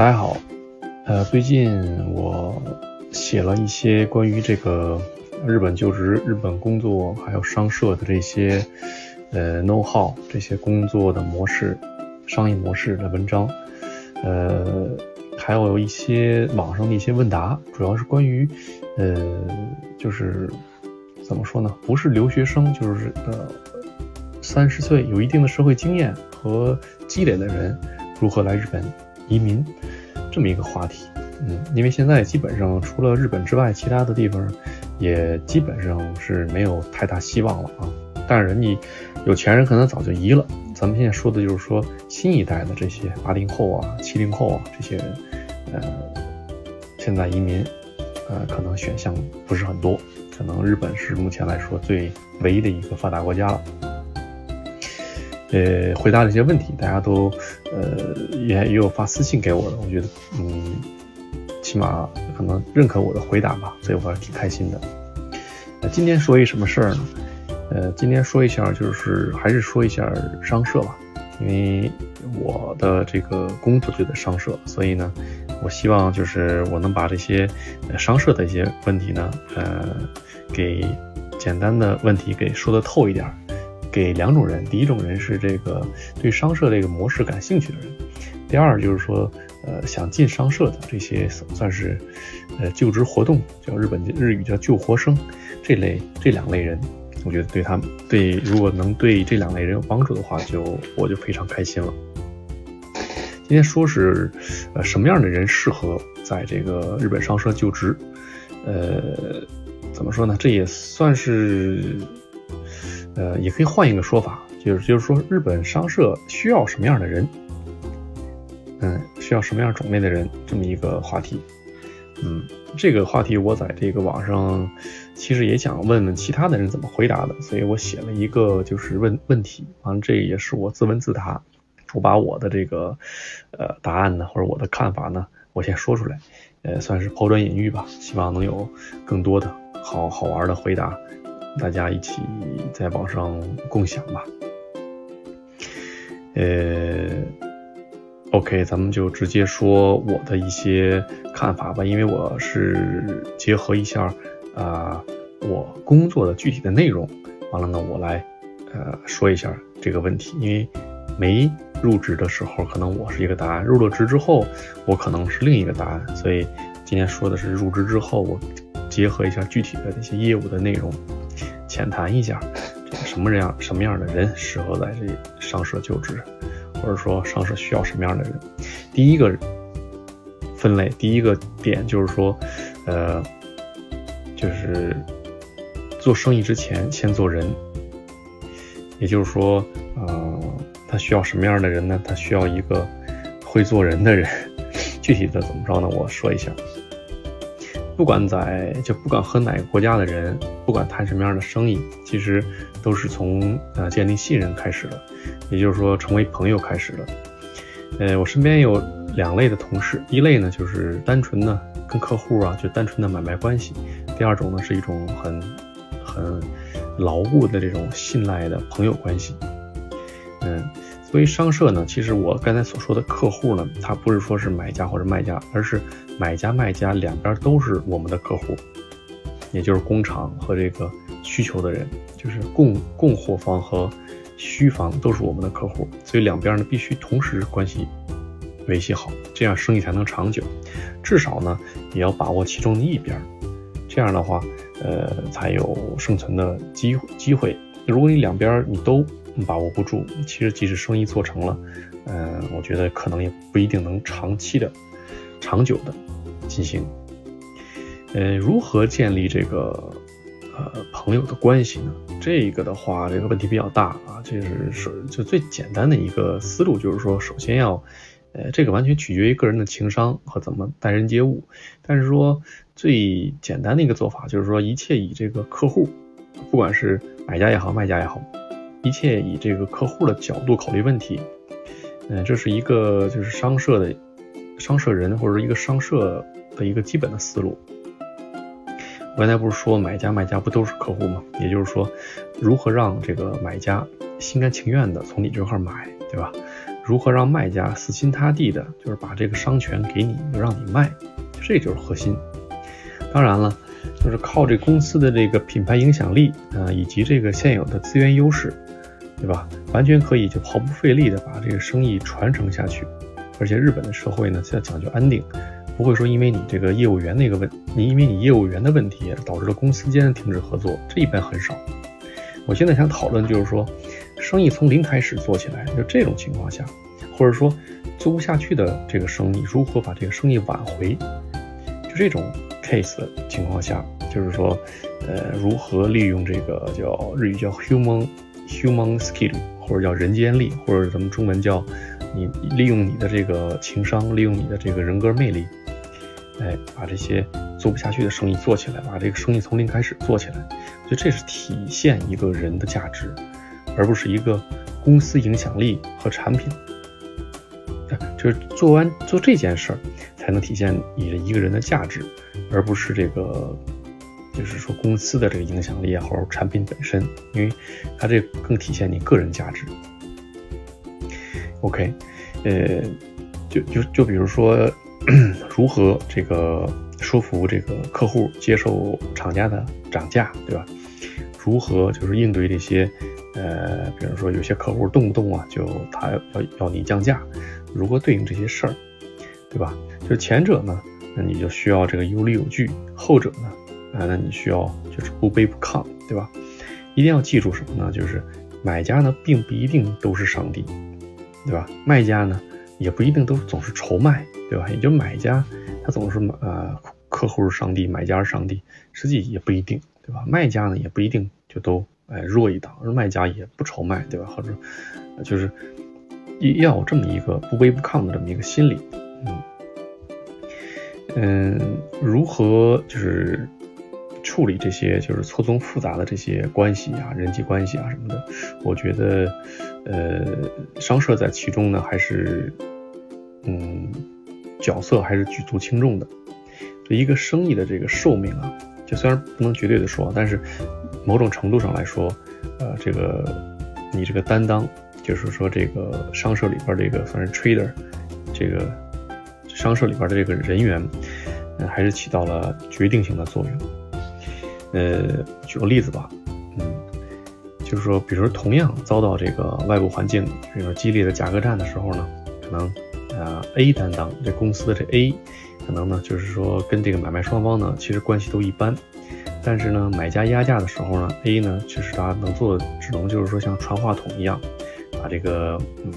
大家好，呃，最近我写了一些关于这个日本就职、日本工作还有商社的这些呃 know how 这些工作的模式、商业模式的文章，呃，还有一些网上的一些问答，主要是关于呃，就是怎么说呢？不是留学生，就是呃，三十岁有一定的社会经验和积累的人如何来日本。移民这么一个话题，嗯，因为现在基本上除了日本之外，其他的地方也基本上是没有太大希望了啊。但是人家有钱人可能早就移了。咱们现在说的就是说新一代的这些八零后啊、七零后啊这些人，呃，现在移民，呃，可能选项不是很多，可能日本是目前来说最唯一的一个发达国家了。呃，回答了一些问题，大家都呃也也有发私信给我的，我觉得嗯，起码可能认可我的回答吧，所以我还是挺开心的。那今天说一什么事儿呢？呃，今天说一下，就是还是说一下商社吧，因为我的这个工作就在商社，所以呢，我希望就是我能把这些商社的一些问题呢，呃，给简单的问题给说的透一点。给两种人，第一种人是这个对商社这个模式感兴趣的人，第二就是说，呃，想进商社的这些算是，呃，就职活动，叫日本日语叫救活生，这类这两类人，我觉得对他们对如果能对这两类人有帮助的话，就我就非常开心了。今天说是，呃，什么样的人适合在这个日本商社就职？呃，怎么说呢？这也算是。呃，也可以换一个说法，就是就是说，日本商社需要什么样的人？嗯，需要什么样种类的人？这么一个话题。嗯，这个话题我在这个网上其实也想问问其他的人怎么回答的，所以我写了一个就是问问题，完了这也是我自问自答，我把我的这个呃答案呢，或者我的看法呢，我先说出来，呃，算是抛砖引玉吧，希望能有更多的好好玩的回答。大家一起在网上共享吧。呃，OK，咱们就直接说我的一些看法吧，因为我是结合一下啊我工作的具体的内容，完了呢，我来呃说一下这个问题。因为没入职的时候，可能我是一个答案；入了职之后，我可能是另一个答案。所以今天说的是入职之后，我结合一下具体的这些业务的内容。浅谈一下，这个什么样什么样的人适合在这上社就职，或者说上社需要什么样的人？第一个分类，第一个点就是说，呃，就是做生意之前先做人，也就是说，呃，他需要什么样的人呢？他需要一个会做人的人。具体的怎么着呢？我说一下。不管在就不管和哪个国家的人，不管谈什么样的生意，其实都是从呃建立信任开始的，也就是说成为朋友开始的。呃，我身边有两类的同事，一类呢就是单纯的跟客户啊就单纯的买卖关系，第二种呢是一种很很牢固的这种信赖的朋友关系。嗯。作为商社呢，其实我刚才所说的客户呢，他不是说是买家或者卖家，而是买家卖家两边都是我们的客户，也就是工厂和这个需求的人，就是供供货方和需方都是我们的客户，所以两边呢必须同时关系维系好，这样生意才能长久。至少呢也要把握其中的一边，这样的话，呃，才有生存的机机会。如果你两边你都把握不住，其实即使生意做成了，嗯，我觉得可能也不一定能长期的、长久的进行。呃，如何建立这个呃朋友的关系呢？这个的话，这个问题比较大啊。这是首就最简单的一个思路，就是说，首先要，呃，这个完全取决于个人的情商和怎么待人接物。但是说最简单的一个做法，就是说，一切以这个客户，不管是买家也好，卖家也好。一切以这个客户的角度考虑问题，嗯，这是一个就是商社的商社人或者一个商社的一个基本的思路。我刚才不是说买家卖家不都是客户吗？也就是说，如何让这个买家心甘情愿的从你这块买，对吧？如何让卖家死心塌地的，就是把这个商权给你，让你卖，这就是核心。当然了，就是靠这公司的这个品牌影响力啊，以及这个现有的资源优势，对吧？完全可以就毫不费力的把这个生意传承下去。而且日本的社会呢，要讲究安定，不会说因为你这个业务员那个问，你因为你业务员的问题导致了公司间停止合作，这一般很少。我现在想讨论就是说，生意从零开始做起来，就这种情况下，或者说做不下去的这个生意，如何把这个生意挽回？就这种 case 的情况下，就是说，呃，如何利用这个叫日语叫 human human skill，或者叫人间力，或者咱们中文叫。你利用你的这个情商，利用你的这个人格魅力，哎，把这些做不下去的生意做起来，把这个生意从零开始做起来，就这是体现一个人的价值，而不是一个公司影响力和产品。就是做完做这件事儿，才能体现你的一个人的价值，而不是这个，就是说公司的这个影响力或者产品本身，因为它这更体现你个人价值。OK，呃，就就就比如说，如何这个说服这个客户接受厂家的涨价，对吧？如何就是应对这些，呃，比如说有些客户动不动啊就他要要你降价，如何对应这些事儿，对吧？就前者呢，那你就需要这个有理有据；后者呢，啊，那你需要就是不卑不亢，对吧？一定要记住什么呢？就是买家呢，并不一定都是上帝。对吧？卖家呢，也不一定都总是愁卖，对吧？也就买家，他总是呃，客户是上帝，买家是上帝，实际也不一定，对吧？卖家呢，也不一定就都哎弱一档，而卖家也不愁卖，对吧？或者就是要有这么一个不卑不亢的这么一个心理，嗯嗯，如何就是。处理这些就是错综复杂的这些关系啊，人际关系啊什么的，我觉得，呃，商社在其中呢，还是，嗯，角色还是举足轻重的。就一个生意的这个寿命啊，就虽然不能绝对的说，但是某种程度上来说，呃，这个你这个担当，就是说这个商社里边这个算是 trader，这个商社里边的这个人员，嗯，还是起到了决定性的作用。呃，举个例子吧，就是说，比如说同样遭到这个外部环境，比如说激烈的价格战的时候呢，可能呃 A 担当这公司的这 A，可能呢就是说跟这个买卖双方呢其实关系都一般，但是呢买家压价的时候呢，A 呢其实他能做的只能就是说像传话筒一样，把这个嗯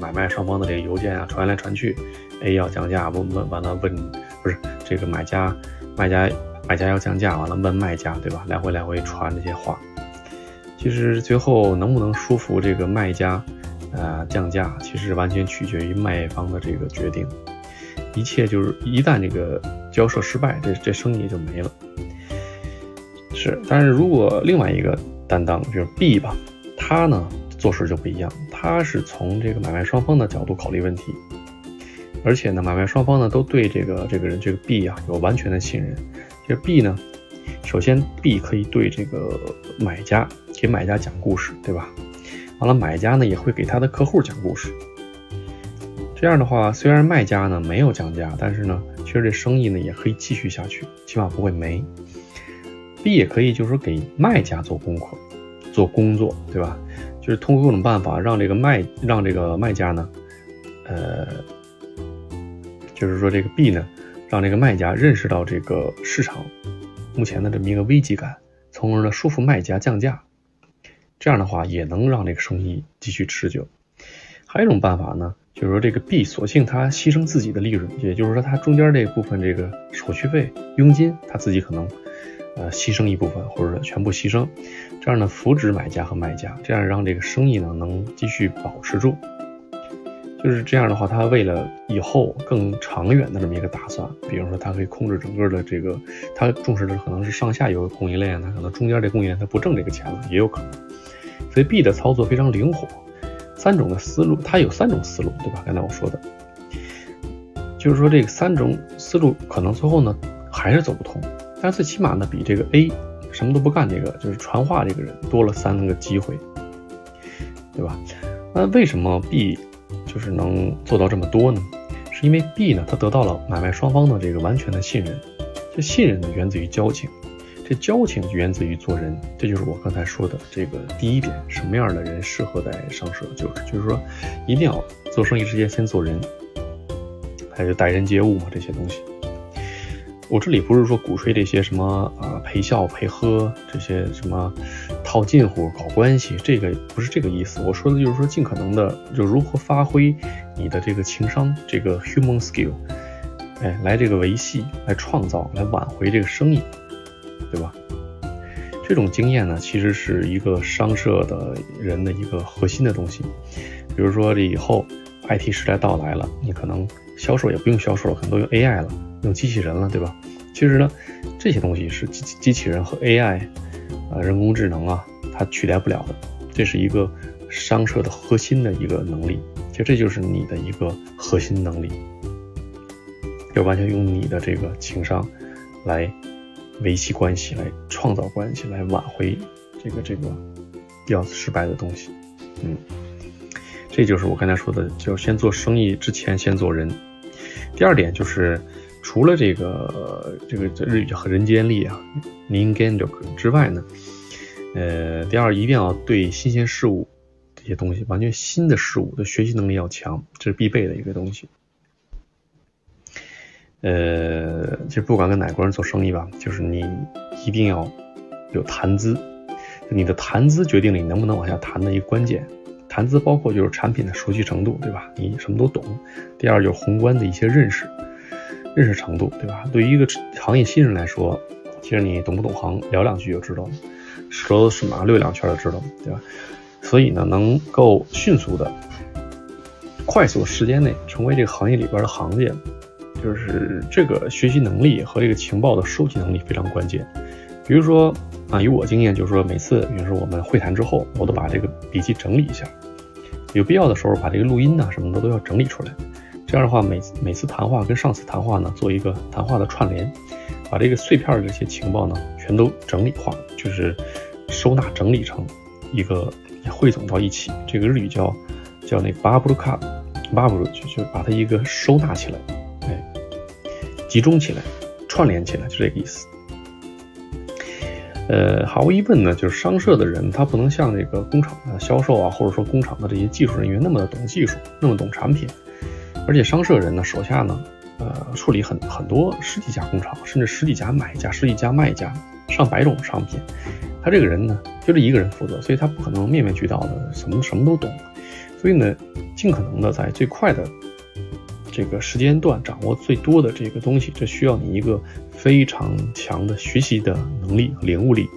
买卖双方的这个邮件啊传来传去，A 要降价，问问完了问不是这个买家卖家。买家要降价，完了问卖家，对吧？来回来回传这些话，其实最后能不能说服这个卖家，呃，降价，其实完全取决于卖方的这个决定。一切就是一旦这个交涉失败，这这生意就没了。是，但是如果另外一个担当，就是 B 吧，他呢做事就不一样，他是从这个买卖双方的角度考虑问题，而且呢，买卖双方呢都对这个这个人这个 B 啊有完全的信任。这 B 呢，首先 B 可以对这个买家给买家讲故事，对吧？完了，买家呢也会给他的客户讲故事。这样的话，虽然卖家呢没有降价，但是呢，其实这生意呢也可以继续下去，起码不会没。B 也可以就是说给卖家做功课、做工作，对吧？就是通过各种办法让这个卖让这个卖家呢，呃，就是说这个 B 呢。让这个卖家认识到这个市场目前的这么一个危机感，从而呢说服卖家降价，这样的话也能让这个生意继续持久。还有一种办法呢，就是说这个 B 索性他牺牲自己的利润，也就是说他中间这部分这个手续费佣金他自己可能呃牺牲一部分，或者全部牺牲，这样呢扶植买家和卖家，这样让这个生意呢能继续保持住。就是这样的话，他为了以后更长远的这么一个打算，比如说他可以控制整个的这个，他重视的可能是上下游供应链，他可能中间这供应链他不挣这个钱了，也有可能。所以 B 的操作非常灵活，三种的思路，它有三种思路，对吧？刚才我说的，就是说这个三种思路可能最后呢还是走不通，但最起码呢比这个 A 什么都不干这个就是传话这个人多了三个机会，对吧？那为什么 B？就是能做到这么多呢？是因为 B 呢，他得到了买卖双方的这个完全的信任。这信任呢，源自于交情，这交情源自于做人。这就是我刚才说的这个第一点，什么样的人适合在商社？就是就是说，一定要做生意之前先做人，还有待人接物嘛，这些东西。我这里不是说鼓吹这些什么啊陪笑陪喝这些什么套近乎搞关系，这个不是这个意思。我说的就是说尽可能的就如何发挥你的这个情商，这个 human skill，哎，来这个维系，来创造，来挽回这个生意，对吧？这种经验呢，其实是一个商社的人的一个核心的东西。比如说这以后 IT 时代到来了，你可能销售也不用销售了，可能都用 AI 了。用机器人了，对吧？其实呢，这些东西是机机器人和 AI，啊，人工智能啊，它取代不了的。这是一个商社的核心的一个能力，其实这就是你的一个核心能力，要完全用你的这个情商来维系关系，来创造关系，来挽回这个这个要失败的东西。嗯，这就是我刚才说的，就先做生意之前先做人。第二点就是。除了这个这个日语叫人间力啊，人間力之外呢，呃，第二一定要对新鲜事物这些东西，完全新的事物的学习能力要强，这是必备的一个东西。呃，其实不管跟哪国人做生意吧，就是你一定要有谈资，你的谈资决定了你能不能往下谈的一个关键。谈资包括就是产品的熟悉程度，对吧？你什么都懂。第二就是宏观的一些认识。认识程度，对吧？对于一个行业新人来说，其实你懂不懂行，聊两句就知道了，说是马溜两圈就知道了，对吧？所以呢，能够迅速的、快速时间内成为这个行业里边的行家，就是这个学习能力和这个情报的收集能力非常关键。比如说啊，以我经验，就是说每次，比如说我们会谈之后，我都把这个笔记整理一下，有必要的时候把这个录音呐什么的都要整理出来。这样的话，每每次谈话跟上次谈话呢，做一个谈话的串联，把这个碎片的这些情报呢，全都整理化，就是收纳整理成一个汇总到一起。这个日语叫叫那个巴布鲁卡，巴布鲁就就把它一个收纳起来，集中起来，串联起来，就这个意思。呃，毫无疑问呢，就是商社的人，他不能像这个工厂的销售啊，或者说工厂的这些技术人员那么的懂技术，那么懂产品。而且商社人呢，手下呢，呃，处理很很多十几家工厂，甚至十几家买家、十几家卖家，上百种商品。他这个人呢，就这一个人负责，所以他不可能面面俱到的，什么什么都懂。所以呢，尽可能的在最快的这个时间段掌握最多的这个东西，这需要你一个非常强的学习的能力和领悟力，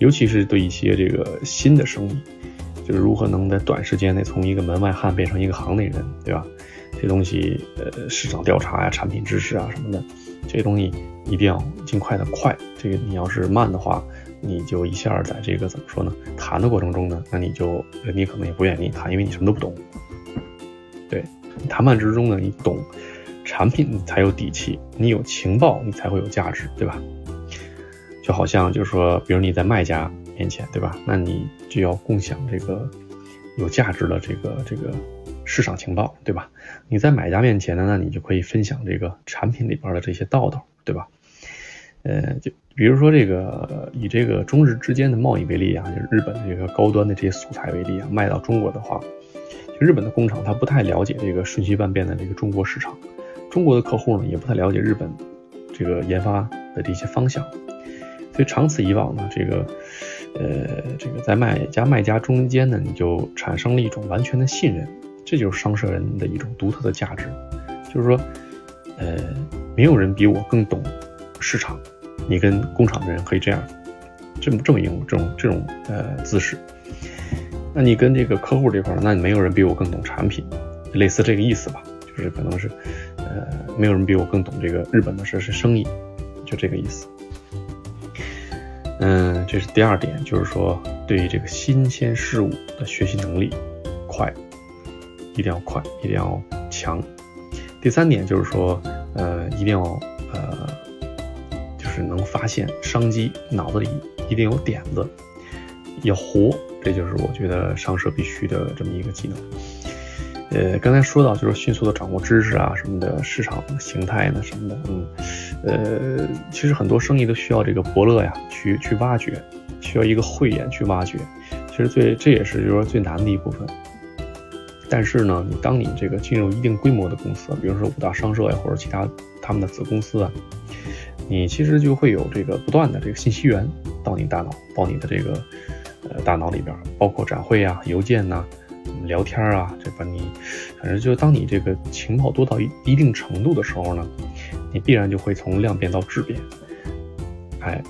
尤其是对一些这个新的生意。就是如何能在短时间内从一个门外汉变成一个行内人，对吧？这东西，呃，市场调查呀、产品知识啊什么的，这东西一定要尽快的快。这个你要是慢的话，你就一下在这个怎么说呢？谈的过程中呢，那你就人家可能也不愿意谈，因为你什么都不懂。对，谈判之中呢，你懂产品才有底气，你有情报你才会有价值，对吧？就好像就是说，比如你在卖家。面前，对吧？那你就要共享这个有价值的这个这个市场情报，对吧？你在买家面前呢，那你就可以分享这个产品里边的这些道道，对吧？呃，就比如说这个以这个中日之间的贸易为例啊，就是日本这个高端的这些素材为例啊，卖到中国的话，日本的工厂它不太了解这个瞬息万变的这个中国市场，中国的客户呢也不太了解日本这个研发的这些方向，所以长此以往呢，这个。呃，这个在卖家卖家中间呢，你就产生了一种完全的信任，这就是商社人的一种独特的价值。就是说，呃，没有人比我更懂市场，你跟工厂的人可以这样，这么这么用这种这种呃姿势。那你跟这个客户这块儿，那没有人比我更懂产品，类似这个意思吧？就是可能是，呃，没有人比我更懂这个日本的是是生意，就这个意思。嗯，这是第二点，就是说对于这个新鲜事物的学习能力快，一定要快，一定要强。第三点就是说，呃，一定要呃，就是能发现商机，脑子里一定有点子，要活，这就是我觉得上社必须的这么一个技能。呃，刚才说到就是迅速的掌握知识啊什么的，市场形态呢什么的，嗯，呃，其实很多生意都需要这个伯乐呀去去挖掘，需要一个慧眼去挖掘。其实最这也是就是说最难的一部分。但是呢，你当你这个进入一定规模的公司，比如说五大商社呀或者其他他们的子公司啊，你其实就会有这个不断的这个信息源到你大脑，到你的这个呃大脑里边，包括展会啊、邮件呐。聊天啊，这把你，反正就当你这个情报多到一一定程度的时候呢，你必然就会从量变到质变。哎，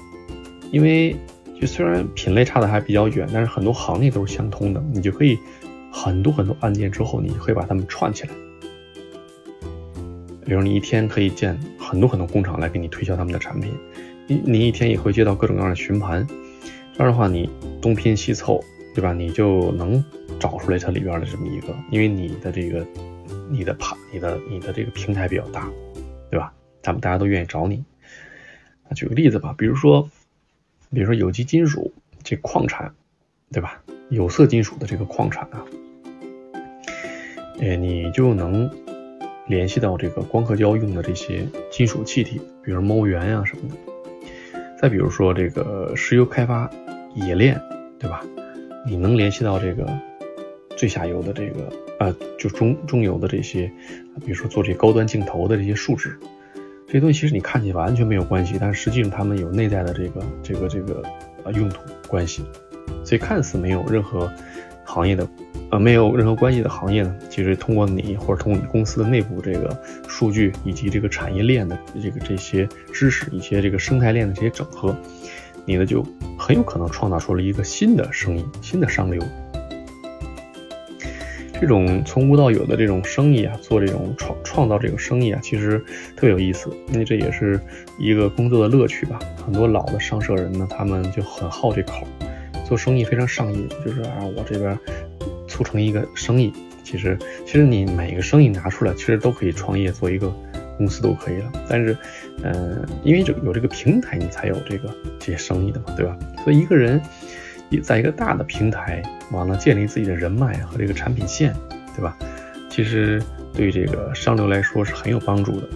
因为就虽然品类差的还比较远，但是很多行业都是相通的，你就可以很多很多案件之后，你会把它们串起来。比如你一天可以见很多很多工厂来给你推销他们的产品，你你一天也会接到各种各样的询盘，这样的话你东拼西凑，对吧？你就能。找出来它里边的这么一个，因为你的这个，你的盘，你的你的这个平台比较大，对吧？咱们大家都愿意找你。那举个例子吧，比如说，比如说有机金属这矿产，对吧？有色金属的这个矿产啊，哎，你就能联系到这个光刻胶用的这些金属气体，比如猫源呀什么的。再比如说这个石油开发冶炼，对吧？你能联系到这个。最下游的这个，呃，就中中游的这些，比如说做这高端镜头的这些树脂，这些东西其实你看起来完全没有关系，但是实际上它们有内在的这个这个这个呃用途关系，所以看似没有任何行业的，呃，没有任何关系的行业呢，其实通过你或者通过你公司的内部这个数据以及这个产业链的这个这些知识，一些这个生态链的这些整合，你呢就很有可能创造出了一个新的生意，新的商流。这种从无到有的这种生意啊，做这种创创造这个生意啊，其实特别有意思，因为这也是一个工作的乐趣吧。很多老的商社人呢，他们就很好这口，做生意非常上瘾，就是啊，我这边促成一个生意。其实，其实你每个生意拿出来，其实都可以创业做一个公司都可以了。但是，嗯，因为这有这个平台，你才有这个这些生意的嘛，对吧？所以一个人。在一个大的平台，完了建立自己的人脉和这个产品线，对吧？其实对这个商流来说是很有帮助的。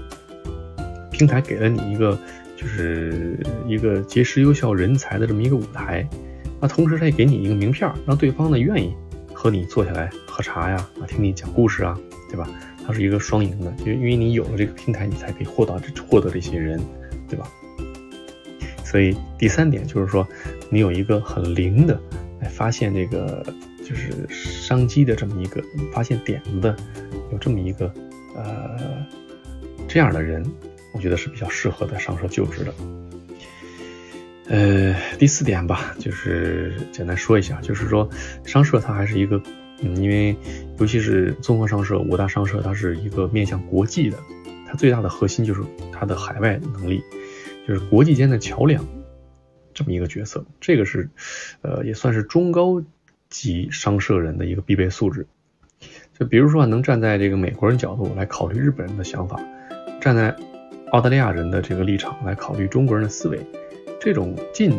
平台给了你一个，就是一个结识优秀人才的这么一个舞台，那同时他也给你一个名片，让对方呢愿意和你坐下来喝茶呀，啊，听你讲故事啊，对吧？它是一个双赢的，就因为你有了这个平台，你才可以获得这获得这些人，对吧？所以第三点就是说，你有一个很灵的来发现这个就是商机的这么一个发现点子的，有这么一个呃这样的人，我觉得是比较适合在商社就职的。呃，第四点吧，就是简单说一下，就是说商社它还是一个，嗯，因为尤其是综合商社、五大商社，它是一个面向国际的，它最大的核心就是它的海外能力。就是国际间的桥梁，这么一个角色，这个是，呃，也算是中高级商社人的一个必备素质。就比如说，能站在这个美国人角度来考虑日本人的想法，站在澳大利亚人的这个立场来考虑中国人的思维，这种进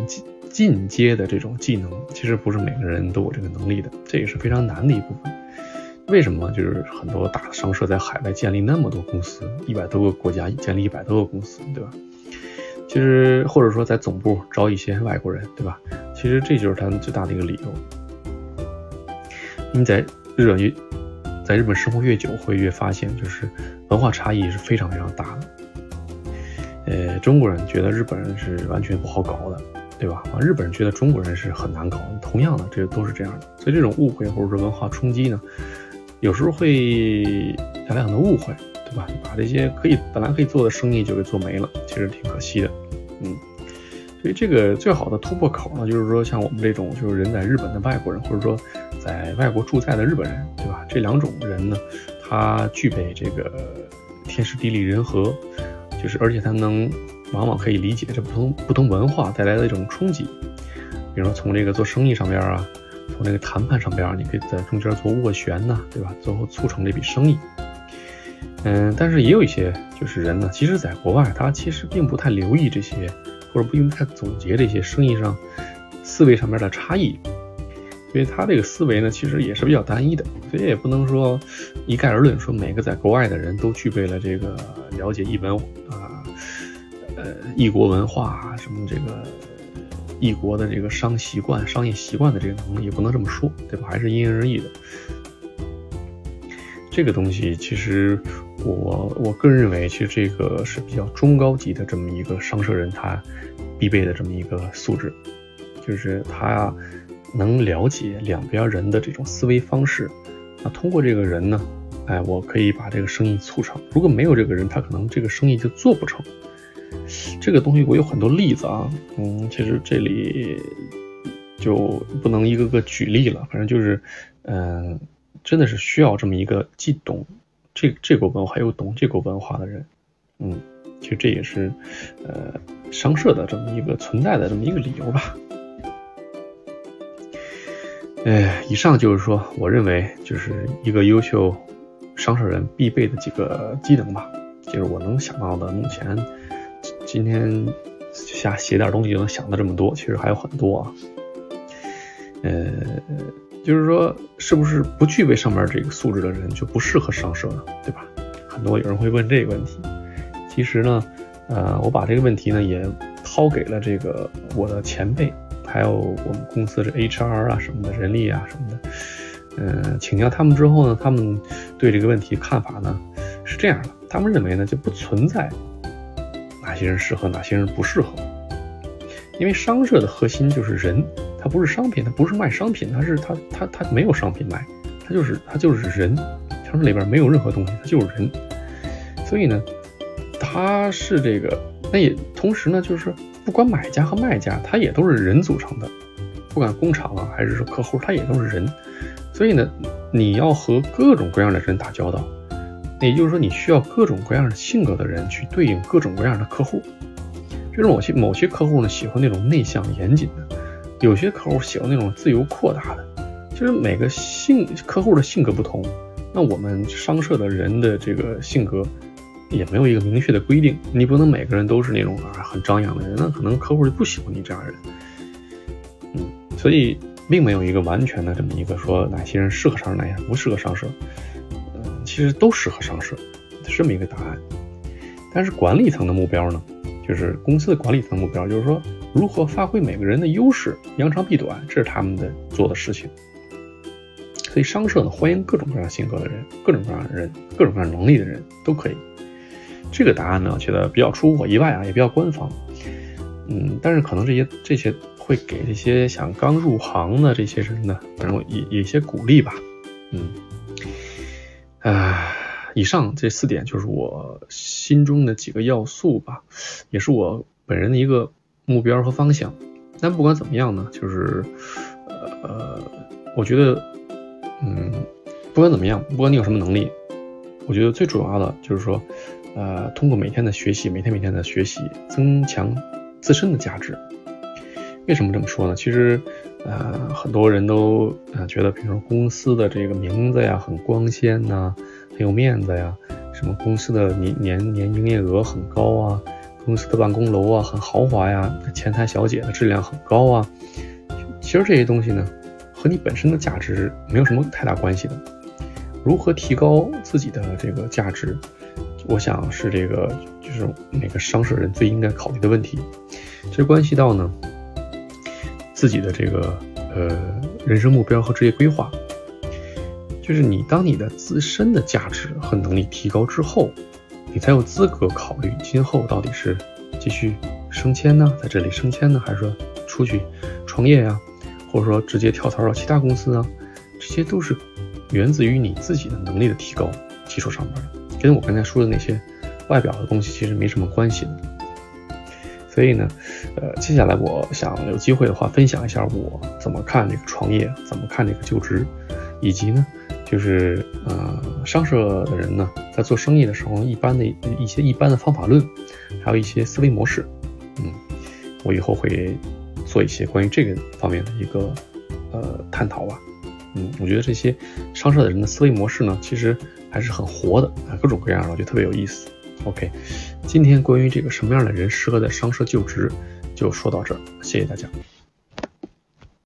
进阶的这种技能，其实不是每个人都有这个能力的，这也是非常难的一部分。为什么？就是很多大的商社在海外建立那么多公司，一百多个国家建立一百多个公司，对吧？其实，或者说在总部招一些外国人，对吧？其实这就是他们最大的一个理由。你在日本越在日本生活越久，会越发现，就是文化差异是非常非常大的。呃，中国人觉得日本人是完全不好搞的，对吧？啊，日本人觉得中国人是很难搞。同样的，这都是这样的。所以这种误会或者说文化冲击呢，有时候会带来很多误会，对吧？把这些可以本来可以做的生意就给做没了，其实挺可惜的。嗯，所以这个最好的突破口呢，就是说像我们这种就是人在日本的外国人，或者说在外国驻在的日本人，对吧？这两种人呢，他具备这个天时地利人和，就是而且他能往往可以理解这不同不同文化带来的一种冲击。比如说从这个做生意上边啊，从这个谈判上边，你可以在中间做斡旋呐，对吧？最后促成这笔生意。嗯，但是也有一些就是人呢，其实在国外他其实并不太留意这些，或者并不太总结这些生意上思维上面的差异。所以他这个思维呢，其实也是比较单一的，所以也不能说一概而论，说每个在国外的人都具备了这个了解异文啊，呃，异国文化什么这个异国的这个商习惯、商业习惯的这个能力，也不能这么说，对吧？还是因人而异的。这个东西其实我我个人认为，其实这个是比较中高级的这么一个商社人他必备的这么一个素质，就是他。能了解两边人的这种思维方式，那通过这个人呢，哎，我可以把这个生意促成。如果没有这个人，他可能这个生意就做不成。这个东西我有很多例子啊，嗯，其实这里就不能一个个举例了，反正就是，嗯，真的是需要这么一个既懂这这个文化又懂这个文化的人，嗯，其实这也是呃商社的这么一个存在的这么一个理由吧。哎，以上就是说，我认为就是一个优秀商社人必备的几个技能吧，就是我能想到的。目前今天瞎写点东西就能想到这么多，其实还有很多啊。呃，就是说，是不是不具备上面这个素质的人就不适合商社呢？对吧？很多有人会问这个问题。其实呢，呃，我把这个问题呢也抛给了这个我的前辈。还有我们公司的 HR 啊什么的人力啊什么的，嗯，请教他们之后呢，他们对这个问题看法呢是这样的，他们认为呢就不存在哪些人适合，哪些人不适合，因为商社的核心就是人，它不是商品，它不是卖商品，它是它它它没有商品卖，它就是它就是人，商社里边没有任何东西，它就是人，所以呢，它是这个，那也同时呢就是。不管买家和卖家，它也都是人组成的，不管工厂啊还是说客户，他也都是人。所以呢，你要和各种各样的人打交道，也就是说，你需要各种各样的性格的人去对应各种各样的客户。就是某些某些客户呢喜欢那种内向严谨的，有些客户喜欢那种自由阔大的。其实每个性客户的性格不同，那我们商社的人的这个性格。也没有一个明确的规定，你不能每个人都是那种啊很张扬的人，那可能客户就不喜欢你这样的人。嗯，所以并没有一个完全的这么一个说哪些人适合上社，哪些人不适合上社。嗯，其实都适合上社，这么一个答案。但是管理层的目标呢，就是公司的管理层目标，就是说如何发挥每个人的优势，扬长避短，这是他们的做的事情。所以商社呢，欢迎各种各样性格的人，各种各样的人，各种各样能力的人都可以。这个答案呢，我觉得比较出乎我意外啊，也比较官方。嗯，但是可能这些这些会给这些想刚入行的这些人呢，反正一一些鼓励吧。嗯，啊，以上这四点就是我心中的几个要素吧，也是我本人的一个目标和方向。但不管怎么样呢，就是呃，我觉得，嗯，不管怎么样，不管你有什么能力，我觉得最主要的就是说。呃，通过每天的学习，每天每天的学习，增强自身的价值。为什么这么说呢？其实，呃，很多人都呃觉得，比如说公司的这个名字呀很光鲜呐，很有面子呀，什么公司的年年年营业额很高啊，公司的办公楼啊很豪华呀，前台小姐的质量很高啊。其实这些东西呢，和你本身的价值没有什么太大关系的。如何提高自己的这个价值？我想是这个，就是每个商社人最应该考虑的问题。这关系到呢自己的这个呃人生目标和职业规划。就是你当你的自身的价值和能力提高之后，你才有资格考虑今后到底是继续升迁呢，在这里升迁呢，还是说出去创业呀，或者说直接跳槽到其他公司啊？这些都是源自于你自己的能力的提高基础上面的。跟我刚才说的那些外表的东西其实没什么关系的，所以呢，呃，接下来我想有机会的话分享一下我怎么看这个创业，怎么看这个就职，以及呢，就是呃，商社的人呢在做生意的时候一般的一些一般的方法论，还有一些思维模式，嗯，我以后会做一些关于这个方面的一个呃探讨吧。嗯，我觉得这些商社的人的思维模式呢，其实还是很活的啊，各种各样的，我觉得特别有意思。OK，今天关于这个什么样的人适合在商社就职，就说到这儿，谢谢大家。